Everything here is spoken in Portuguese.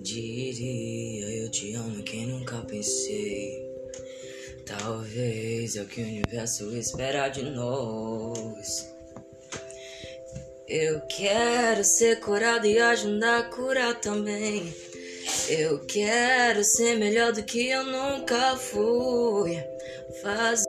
Diria eu te amo quem nunca pensei. Talvez é o que o universo espera de nós. Eu quero ser curado e ajudar a curar também. Eu quero ser melhor do que eu nunca fui. Fazer